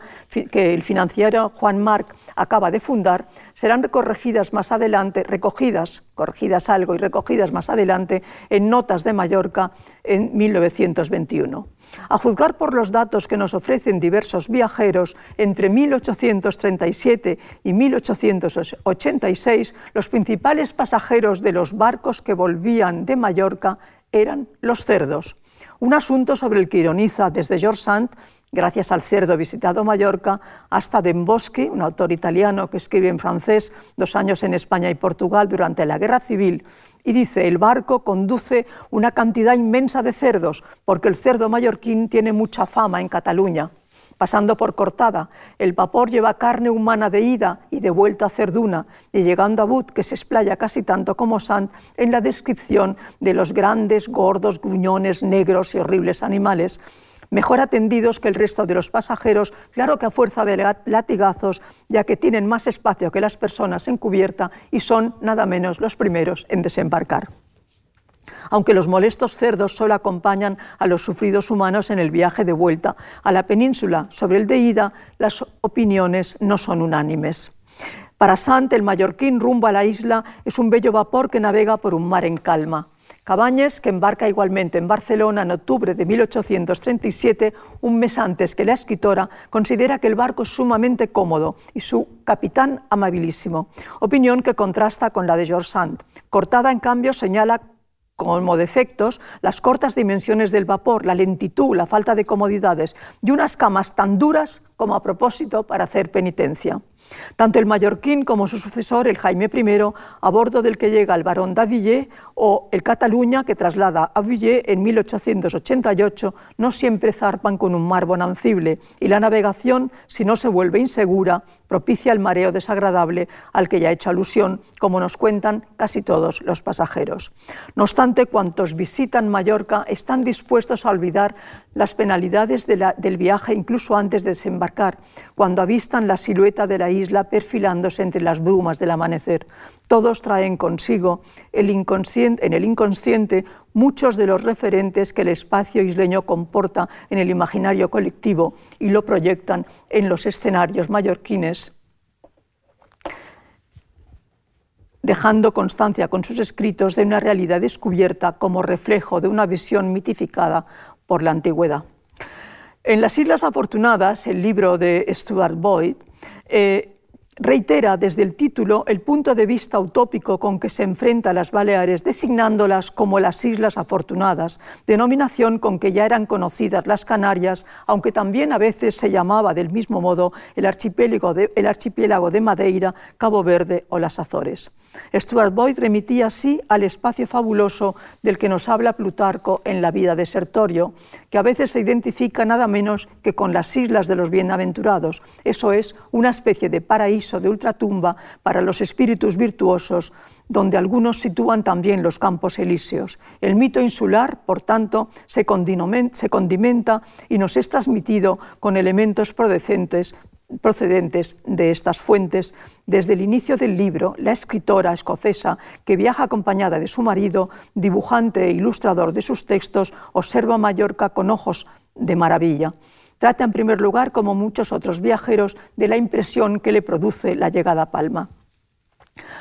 que el financiero Juan Marc acaba de fundar, serán corregidas más adelante, recogidas, corregidas algo y recogidas más adelante en Notas de Mallorca en 1921. A juzgar por los datos que nos ofrecen diversos viajeros, entre 1837 y 1886, los principales pasajeros de los barcos que volvían de Mallorca eran los cerdos un asunto sobre el que ironiza desde George Sand, gracias al cerdo visitado Mallorca, hasta Demboschi, un autor italiano que escribe en francés dos años en España y Portugal durante la Guerra Civil, y dice, el barco conduce una cantidad inmensa de cerdos, porque el cerdo mallorquín tiene mucha fama en Cataluña pasando por Cortada. El vapor lleva carne humana de ida y de vuelta a Cerduna, y llegando a But, que se explaya casi tanto como Sant en la descripción de los grandes, gordos, gruñones, negros y horribles animales, mejor atendidos que el resto de los pasajeros, claro que a fuerza de latigazos, ya que tienen más espacio que las personas en cubierta y son nada menos los primeros en desembarcar aunque los molestos cerdos solo acompañan a los sufridos humanos en el viaje de vuelta a la península. Sobre el de ida, las opiniones no son unánimes. Para Sant, el mallorquín rumbo a la isla es un bello vapor que navega por un mar en calma. Cabañes, que embarca igualmente en Barcelona en octubre de 1837, un mes antes que la escritora, considera que el barco es sumamente cómodo y su capitán amabilísimo, opinión que contrasta con la de George Sand. Cortada, en cambio, señala como defectos las cortas dimensiones del vapor, la lentitud, la falta de comodidades y unas camas tan duras como a propósito para hacer penitencia. Tanto el mallorquín como su sucesor, el Jaime I, a bordo del que llega el barón d'Avillé, o el Cataluña, que traslada a Villé en 1888, no siempre zarpan con un mar bonancible, y la navegación, si no se vuelve insegura, propicia el mareo desagradable al que ya he hecho alusión, como nos cuentan casi todos los pasajeros. No obstante, cuantos visitan Mallorca están dispuestos a olvidar las penalidades del viaje incluso antes de desembarcar, cuando avistan la silueta de la isla perfilándose entre las brumas del amanecer. Todos traen consigo en el inconsciente muchos de los referentes que el espacio isleño comporta en el imaginario colectivo y lo proyectan en los escenarios mallorquines dejando constancia con sus escritos de una realidad descubierta como reflejo de una visión mitificada por la antigüedad. En las Islas Afortunadas, el libro de Stuart Boyd, eh, reitera desde el título el punto de vista utópico con que se enfrenta a las Baleares, designándolas como las Islas Afortunadas, denominación con que ya eran conocidas las Canarias, aunque también a veces se llamaba del mismo modo el archipiélago de, Madeira, Cabo Verde o las Azores. Stuart Boyd remitía así al espacio fabuloso del que nos habla Plutarco en la vida de Sertorio, que a veces se identifica nada menos que con las Islas de los Bienaventurados, eso es, una especie de paraíso de ultratumba para los espíritus virtuosos, donde algunos sitúan también los campos elíseos. El mito insular, por tanto, se condimenta y nos es transmitido con elementos procedentes de estas fuentes. Desde el inicio del libro, la escritora escocesa, que viaja acompañada de su marido, dibujante e ilustrador de sus textos, observa Mallorca con ojos de maravilla. Trata en primer lugar, como muchos otros viajeros, de la impresión que le produce la llegada a Palma.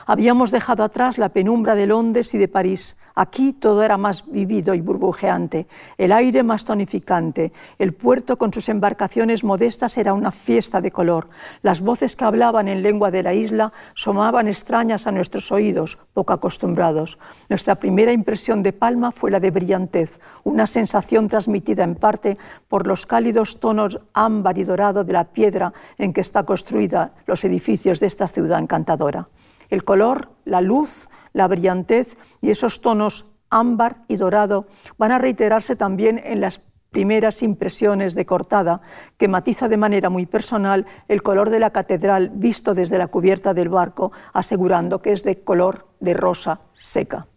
Habíamos dejado atrás la penumbra de Londres y de París. Aquí todo era más vivido y burbujeante, el aire más tonificante, el puerto con sus embarcaciones modestas era una fiesta de color. Las voces que hablaban en lengua de la isla sonaban extrañas a nuestros oídos, poco acostumbrados. Nuestra primera impresión de Palma fue la de brillantez, una sensación transmitida en parte por los cálidos tonos ámbar y dorado de la piedra en que está construida los edificios de esta ciudad encantadora. El color, la luz, la brillantez y esos tonos ámbar y dorado van a reiterarse también en las primeras impresiones de cortada, que matiza de manera muy personal el color de la catedral visto desde la cubierta del barco, asegurando que es de color de rosa seca.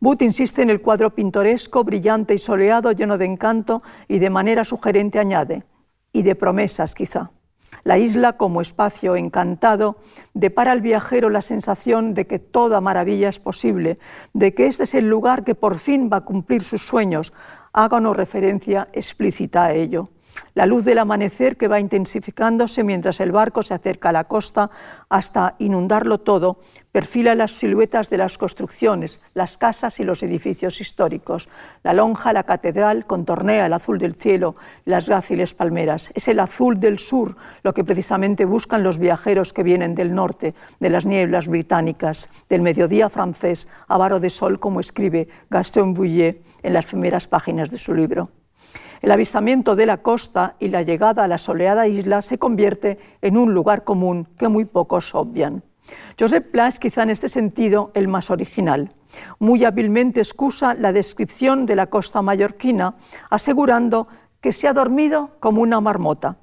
Booth insiste en el cuadro pintoresco, brillante y soleado, lleno de encanto, y de manera sugerente añade, y de promesas quizá. La isla como espacio encantado depara al viajero la sensación de que toda maravilla es posible, de que este es el lugar que por fin va a cumplir sus sueños, haga referencia explícita a ello. La luz del amanecer que va intensificándose mientras el barco se acerca a la costa hasta inundarlo todo, perfila las siluetas de las construcciones, las casas y los edificios históricos. La lonja, la catedral, contornea el azul del cielo, las gráciles palmeras. Es el azul del sur lo que precisamente buscan los viajeros que vienen del norte, de las nieblas británicas, del mediodía francés, avaro de sol, como escribe Gaston Bouillet en las primeras páginas de su libro. El avistamiento de la costa y la llegada a la soleada isla se convierte en un lugar común que muy pocos obvian. Josep Pla es quizá en este sentido el más original. Muy hábilmente excusa la descripción de la costa mallorquina, asegurando que se ha dormido como una marmota,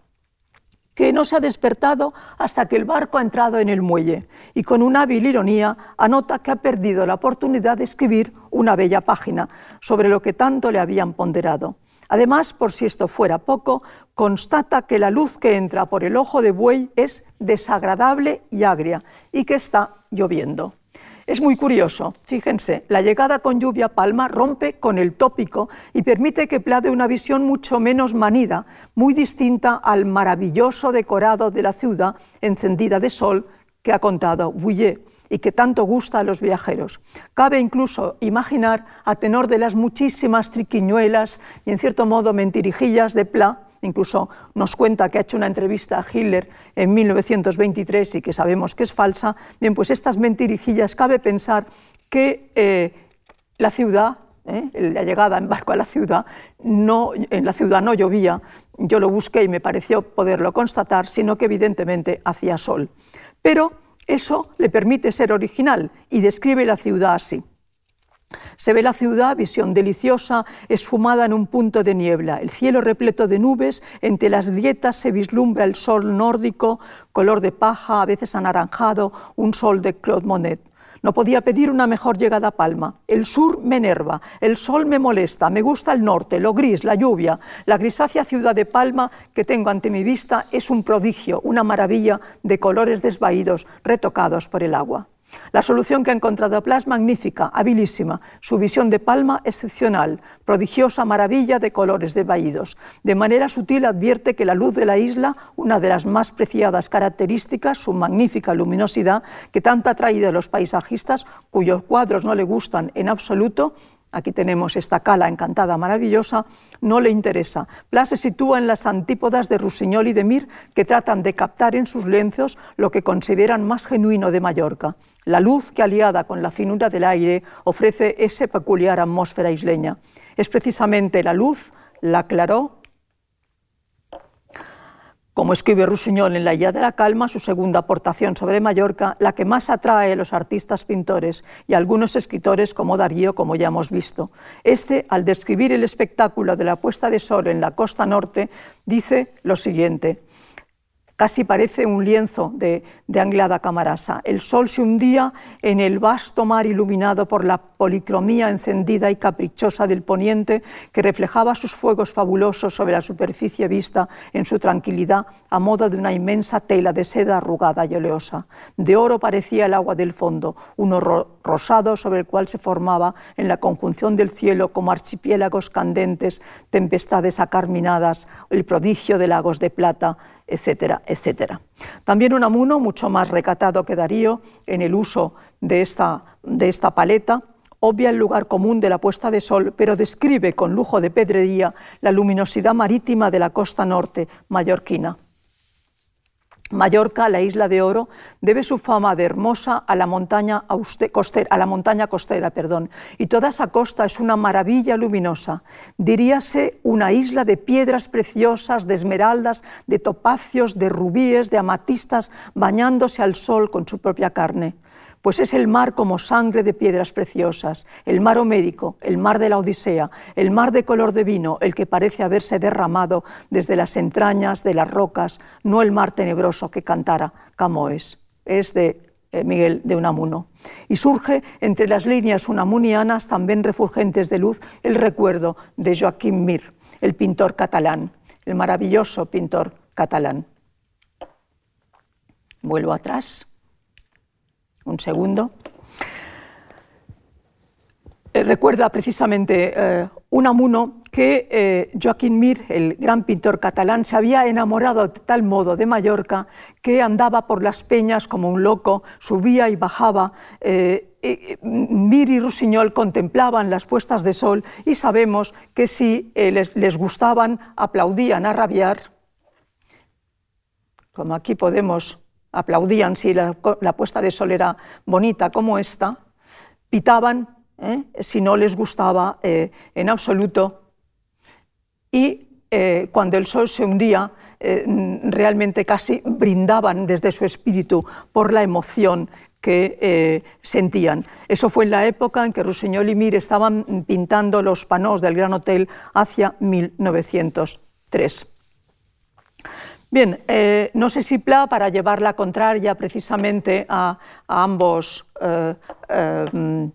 que no se ha despertado hasta que el barco ha entrado en el muelle y con una hábil ironía anota que ha perdido la oportunidad de escribir una bella página sobre lo que tanto le habían ponderado. Además, por si esto fuera poco, constata que la luz que entra por el ojo de buey es desagradable y agria y que está lloviendo. Es muy curioso, fíjense, la llegada con lluvia palma rompe con el tópico y permite que plade una visión mucho menos manida, muy distinta al maravilloso decorado de la ciudad encendida de sol que ha contado Bouillet y que tanto gusta a los viajeros. Cabe incluso imaginar, a tenor de las muchísimas triquiñuelas y en cierto modo mentirijillas de Pla, incluso nos cuenta que ha hecho una entrevista a Hitler en 1923 y que sabemos que es falsa, bien, pues estas mentirijillas cabe pensar que eh, la ciudad, eh, la llegada en barco a la ciudad, no, en la ciudad no llovía, yo lo busqué y me pareció poderlo constatar, sino que evidentemente hacía sol. Pero eso le permite ser original y describe la ciudad así. Se ve la ciudad, visión deliciosa, esfumada en un punto de niebla, el cielo repleto de nubes, entre las grietas se vislumbra el sol nórdico, color de paja, a veces anaranjado, un sol de Claude Monet. No podía pedir una mejor llegada a Palma. El sur me enerva, el sol me molesta, me gusta el norte, lo gris, la lluvia. La grisácea ciudad de Palma que tengo ante mi vista es un prodigio, una maravilla de colores desvaídos, retocados por el agua. La solución que ha encontrado Pla es magnífica, habilísima, su visión de palma excepcional, prodigiosa maravilla de colores desvaídos. De manera sutil advierte que la luz de la isla, una de las más preciadas características, su magnífica luminosidad, que tanto ha traído a los paisajistas, cuyos cuadros no le gustan en absoluto, aquí tenemos esta cala encantada, maravillosa, no le interesa. Plas se sitúa en las antípodas de Rusiñol y de Mir, que tratan de captar en sus lienzos lo que consideran más genuino de Mallorca, la luz que aliada con la finura del aire ofrece esa peculiar atmósfera isleña. Es precisamente la luz, la claró como escribe Rusiñol en La Guía de la Calma, su segunda aportación sobre Mallorca, la que más atrae a los artistas pintores y algunos escritores como Darío, como ya hemos visto. Este, al describir el espectáculo de la puesta de sol en la costa norte, dice lo siguiente. Casi parece un lienzo de, Anglada Camarasa. El sol se hundía en el vasto mar iluminado por la policromía encendida y caprichosa del poniente que reflejaba sus fuegos fabulosos sobre la superficie vista en su tranquilidad a modo de una inmensa tela de seda arrugada y oleosa. De oro parecía el agua del fondo, un oro rosado sobre el cual se formaba en la conjunción del cielo como archipiélagos candentes, tempestades acarminadas, el prodigio de lagos de plata, etcétera, etcétera. También un amuno mucho más recatado que Darío en el uso de esta, de esta paleta, obvia el lugar común de la puesta de sol, pero describe con lujo de pedrería la luminosidad marítima de la costa norte mallorquina. Mallorca, la isla de oro, debe su fama de hermosa a la montaña, costera, a la montaña costera, perdón, y toda esa costa es una maravilla luminosa. Diríase una isla de piedras preciosas, de esmeraldas, de topacios, de rubíes, de amatistas, bañándose al sol con su propia carne pues es el mar como sangre de piedras preciosas, el mar homérico, el mar de la Odisea, el mar de color de vino, el que parece haberse derramado desde las entrañas de las rocas, no el mar tenebroso que cantara Camoes. Es de eh, Miguel de Unamuno. Y surge entre las líneas unamunianas, también refulgentes de luz, el recuerdo de Joaquim Mir, el pintor catalán, el maravilloso pintor catalán. Vuelvo atrás un segundo. Eh, recuerda precisamente eh, un amuno que eh, Joaquín Mir, el gran pintor catalán, se había enamorado de tal modo de Mallorca que andaba por las peñas como un loco, subía y bajaba. Eh, Mir y Rusiñol contemplaban las puestas de sol y sabemos que si eh, les, gustaban, aplaudían a rabiar, como aquí podemos, aplaudían si la, puesta de sol era bonita como esta, pitaban si no les gustaba en absoluto y eh, cuando el sol se hundía, eh, realmente casi brindaban desde su espíritu por la emoción que eh, sentían. Eso fue en la época en que Rusiñol y Mir estaban pintando los panos del Gran Hotel hacia 1903. Bien, no sé si Pla, para llevar la contraria precisamente a, ambos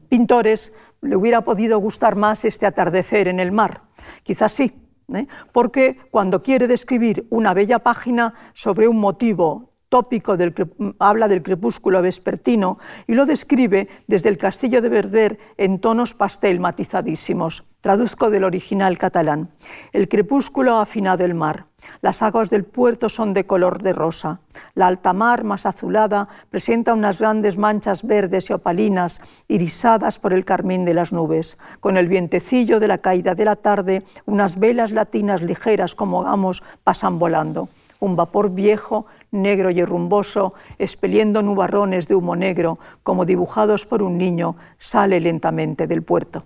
pintores, le hubiera podido gustar más este atardecer en el mar. Quizás sí, ¿eh? porque cuando quiere describir una bella página sobre un motivo tópico del, habla del crepúsculo vespertino y lo describe desde el castillo de Verder en tonos pastel matizadísimos. Traduzco del original catalán. El crepúsculo ha afinado el mar. Las aguas del puerto son de color de rosa. La alta mar, más azulada, presenta unas grandes manchas verdes y opalinas, irisadas por el carmín de las nubes. Con el vientecillo de la caída de la tarde, unas velas latinas ligeras como gamos pasan volando un vapor viejo, negro y rumboso, expeliendo nubarrones de humo negro, como dibujados por un niño, sale lentamente del puerto.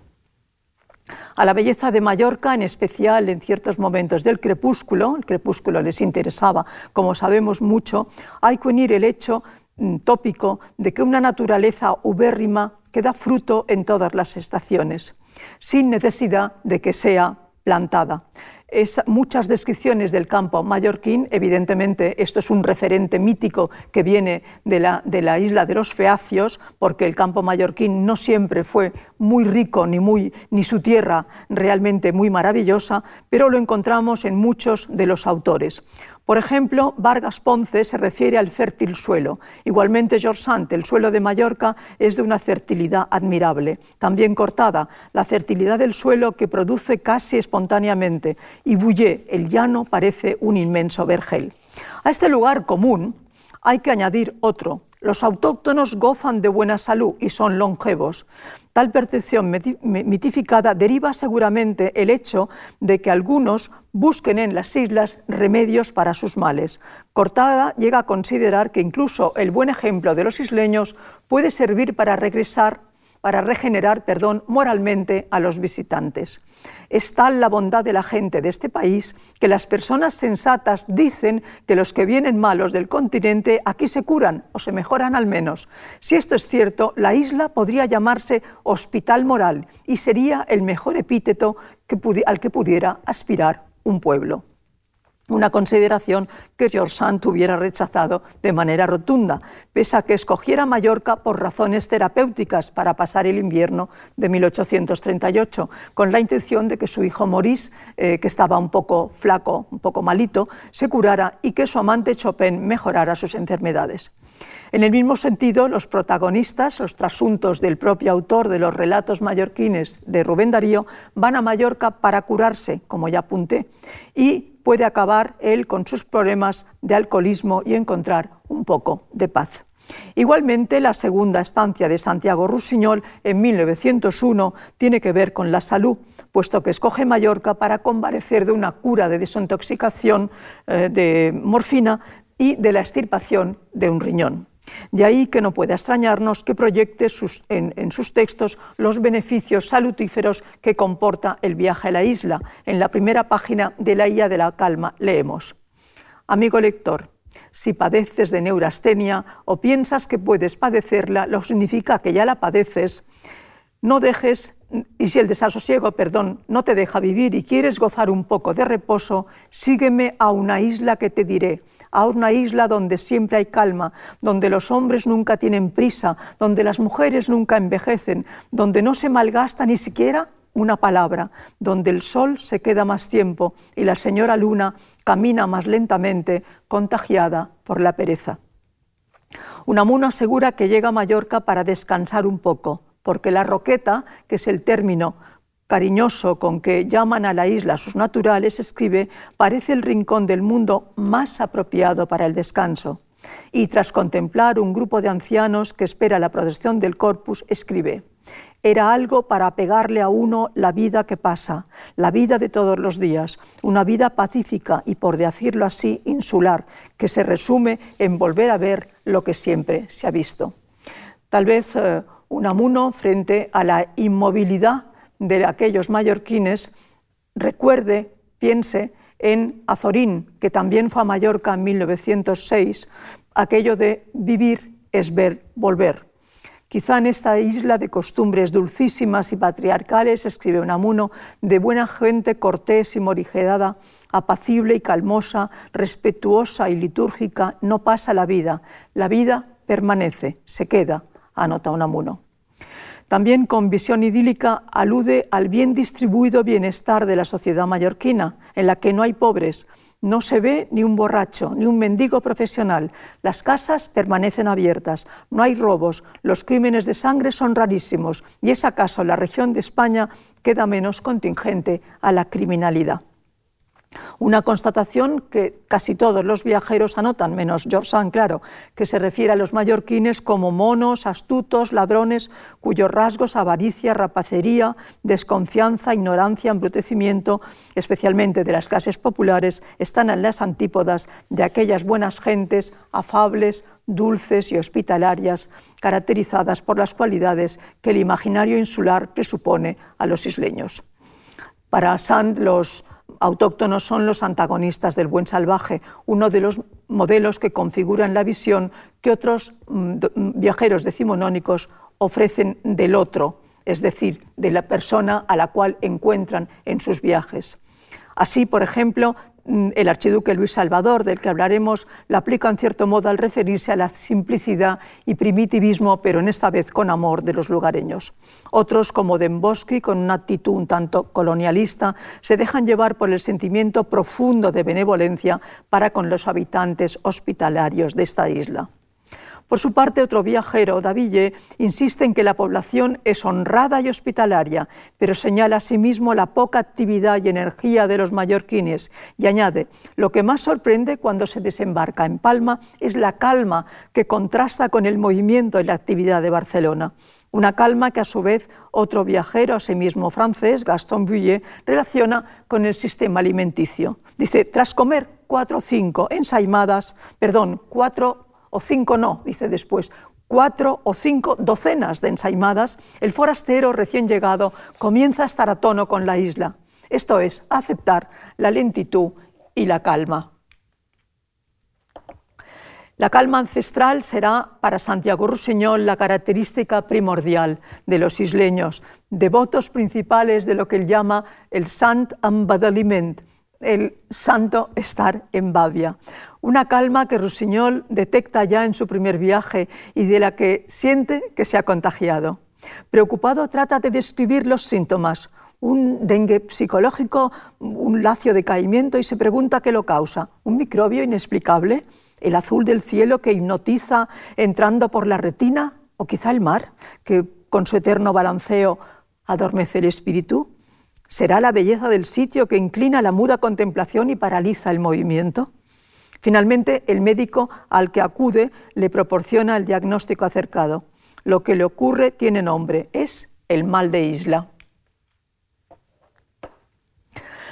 A la belleza de Mallorca, en especial en ciertos momentos del crepúsculo, el crepúsculo les interesaba, como sabemos mucho, hay que unir el hecho mm, tópico de que una naturaleza ubérrima que da fruto en todas las estaciones, sin necesidad de que sea plantada es muchas descripciones del campo mallorquín. Evidentemente, esto es un referente mítico que viene de la, de la, isla de los Feacios, porque el campo mallorquín no siempre fue muy rico ni, muy, ni su tierra realmente muy maravillosa, pero lo encontramos en muchos de los autores. Por ejemplo, Vargas Ponce se refiere al fértil suelo. Igualmente, George Sand, el suelo de Mallorca es de una fertilidad admirable. También cortada, la fertilidad del suelo que produce casi espontáneamente. Y Bouillet, el llano, parece un inmenso vergel. A este lugar común hay que añadir otro. Los autóctonos gozan de buena salud y son longevos. Tal percepción mitificada deriva seguramente el hecho de que algunos busquen en las islas remedios para sus males. Cortada llega a considerar que incluso el buen ejemplo de los isleños puede servir para regresar para regenerar, perdón, moralmente a los visitantes. Es tal la bondad de la gente de este país que las personas sensatas dicen que los que vienen malos del continente aquí se curan o se mejoran al menos. Si esto es cierto, la isla podría llamarse hospital moral y sería el mejor epíteto al que pudiera aspirar un pueblo una consideración que George Sand hubiera rechazado de manera rotunda, pese a que escogiera Mallorca por razones terapéuticas para pasar el invierno de 1838, con la intención de que su hijo Maurice, eh, que estaba un poco flaco, un poco malito, se curara y que su amante Chopin mejorara sus enfermedades. En el mismo sentido, los protagonistas, los trasuntos del propio autor de los relatos mallorquines de Rubén Darío, van a Mallorca para curarse, como ya apunté, y puede acabar él con sus problemas de alcoholismo y encontrar un poco de paz. Igualmente, la segunda estancia de Santiago Rusiñol en 1901 tiene que ver con la salud, puesto que escoge Mallorca para convarecer de una cura de desintoxicación eh, de morfina y de la extirpación de un riñón. De ahí que no pueda extrañarnos que proyecte en, sus textos los beneficios salutíferos que comporta el viaje a la isla. En la primera página de La Isla de la Calma leemos, Amigo lector, si padeces de neurastenia o piensas que puedes padecerla, lo significa que ya la padeces, no dejes, y si el desasosiego, perdón, no te deja vivir y quieres gozar un poco de reposo, sígueme a una isla que te diré a una isla donde siempre hay calma, donde los hombres nunca tienen prisa, donde las mujeres nunca envejecen, donde no se malgasta ni siquiera una palabra, donde el sol se queda más tiempo y la señora luna camina más lentamente, contagiada por la pereza. Unamuno asegura que llega a Mallorca para descansar un poco, porque la roqueta, que es el término cariñoso con que llaman a la isla sus naturales, escribe, parece el rincón del mundo más apropiado para el descanso. Y tras contemplar un grupo de ancianos que espera la protección del corpus, escribe, era algo para pegarle a uno la vida que pasa, la vida de todos los días, una vida pacífica y, por decirlo así, insular, que se resume en volver a ver lo que siempre se ha visto. Tal vez eh, un amuno frente a la inmovilidad de aquellos mallorquines recuerde, piense en Azorín, que también fue a Mallorca en 1906, aquello de vivir es ver volver. Quizá en esta isla de costumbres dulcísimas y patriarcales, escribe Unamuno, de buena gente cortés y morigerada, apacible y calmosa, respetuosa y litúrgica, no pasa la vida. La vida permanece, se queda, anota Unamuno. También con visión idílica alude al bien distribuido bienestar de la sociedad mallorquina, en la que no hay pobres, no se ve ni un borracho, ni un mendigo profesional. Las casas permanecen abiertas, no hay robos, los crímenes de sangre son rarísimos y es acaso la región de España queda menos contingente a la criminalidad. Una constatación que casi todos los viajeros anotan, menos George Sand, claro, que se refiere a los mallorquines como monos, astutos, ladrones, cuyos rasgos avaricia, rapacería, desconfianza, ignorancia, embrutecimiento, especialmente de las clases populares, están en las antípodas de aquellas buenas gentes afables, dulces y hospitalarias, caracterizadas por las cualidades que el imaginario insular presupone a los isleños. Para Sand, los autóctonos son los antagonistas del buen salvaje, uno de los modelos que configuran la visión que otros mm, mm, viajeros decimonónicos ofrecen del otro, es decir, de la persona a la cual encuentran en sus viajes. Así, por ejemplo, el archiduque Luis Salvador, del que hablaremos, la aplica en cierto modo al referirse a la simplicidad y primitivismo, pero en esta vez con amor de los lugareños. Otros, como Demboski, con una actitud un tanto colonialista, se dejan llevar por el sentimiento profundo de benevolencia para con los habitantes hospitalarios de esta isla. Por su parte, otro viajero, Daville, insiste en que la población es honrada y hospitalaria, pero señala asimismo la poca actividad y energía de los mallorquines y añade, lo que más sorprende cuando se desembarca en Palma es la calma que contrasta con el movimiento y la actividad de Barcelona. Una calma que a su vez otro viajero, asimismo francés, Gaston Bullet, relaciona con el sistema alimenticio. Dice, tras comer cuatro o cinco ensaimadas, perdón, cuatro o cinco no, dice después, cuatro o cinco docenas de ensaimadas, el forastero recién llegado comienza a estar a tono con la isla, esto es, aceptar la lentitud y la calma. La calma ancestral será para Santiago Rusiñol la característica primordial de los isleños, devotos principales de lo que él llama el Sant Embadaliment, el santo estar en Bavia. Una calma que Rusiñol detecta ya en su primer viaje y de la que siente que se ha contagiado. Preocupado trata de describir los síntomas, un dengue psicológico, un lacio decaimiento y se pregunta qué lo causa. ¿Un microbio inexplicable? ¿El azul del cielo que hipnotiza entrando por la retina? ¿O quizá el mar que con su eterno balanceo adormece el espíritu? ¿Será la belleza del sitio que inclina la muda contemplación y paraliza el movimiento? Finalmente, el médico al que acude le proporciona el diagnóstico acercado. Lo que le ocurre tiene nombre, es el mal de isla.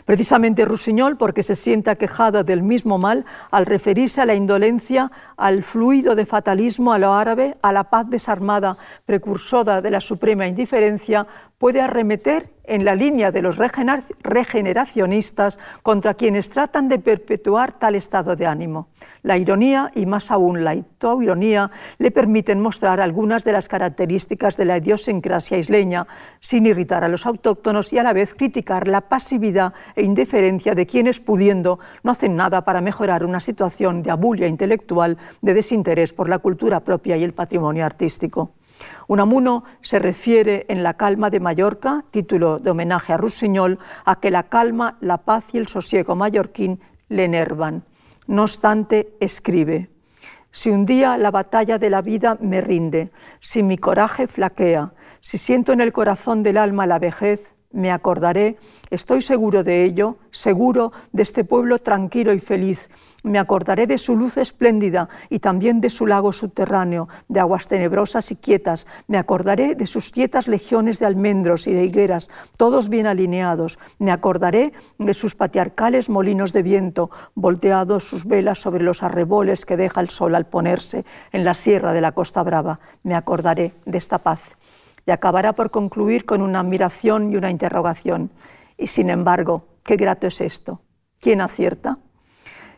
Precisamente Rusiñol, porque se siente aquejado del mismo mal, al referirse a la indolencia, al fluido de fatalismo a lo árabe, a la paz desarmada, precursora de la suprema indiferencia, puede arremeter en la línea de los regeneracionistas contra quienes tratan de perpetuar tal estado de ánimo. La ironía y más aún la ironía le permiten mostrar algunas de las características de la idiosincrasia isleña sin irritar a los autóctonos y a la vez criticar la pasividad e indiferencia de quienes pudiendo no hacen nada para mejorar una situación de abulia intelectual, de desinterés por la cultura propia y el patrimonio artístico. Unamuno se refiere en La calma de Mallorca, título de homenaje a Rusiñol, a que la calma, la paz y el sosiego mallorquín le enervan. No obstante, escribe, si un día la batalla de la vida me rinde, si mi coraje flaquea, si siento en el corazón del alma la vejez, me acordaré, estoy seguro de ello, seguro de este pueblo tranquilo y feliz. Me acordaré de su luz espléndida y también de su lago subterráneo, de aguas tenebrosas y quietas. Me acordaré de sus quietas legiones de almendros y de higueras, todos bien alineados. Me acordaré de sus patriarcales molinos de viento, volteados sus velas sobre los arreboles que deja el sol al ponerse en la sierra de la Costa Brava. Me acordaré de esta paz y acabará por concluir con una admiración y una interrogación. Y sin embargo, qué grato es esto. ¿Quién acierta?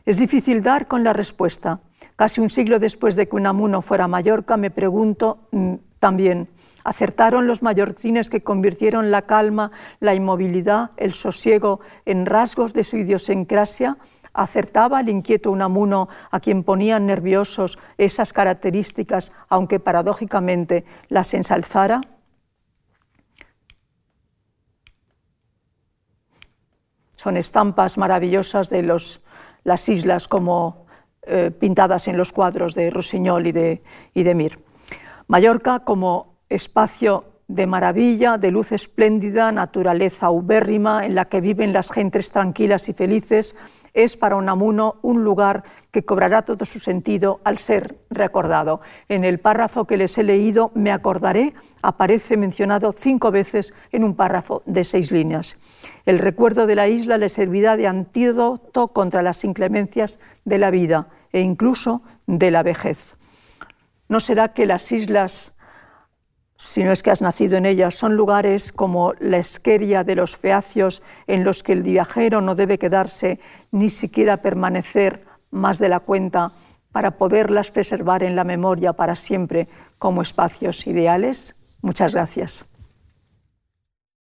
Es difícil dar con la respuesta. Casi un siglo después de que Unamuno fuera a Mallorca, me pregunto mm, también, ¿acertaron los mallorquines que convirtieron la calma, la inmovilidad, el sosiego en rasgos de su idiosincrasia? ¿Acertaba el inquieto Unamuno a quien ponían nerviosos esas características, aunque paradójicamente las ensalzara? Son estampas maravillosas de las islas como eh, pintadas en los cuadros de Rossignol y de, y de Mir. Mallorca como espacio de maravilla, de luz espléndida, naturaleza ubérrima en la que viven las gentes tranquilas y felices, es para Unamuno un lugar que cobrará todo su sentido al ser recordado. En el párrafo que les he leído, me acordaré, aparece mencionado cinco veces en un párrafo de seis líneas. El recuerdo de la isla le servirá de antídoto contra las inclemencias de la vida e incluso de la vejez. ¿No será que las islas si no es que has nacido en ellas, son lugares como la esqueria de los feacios en los que el viajero no debe quedarse ni siquiera permanecer más de la cuenta para poderlas preservar en la memoria para siempre como espacios ideales. Muchas gracias.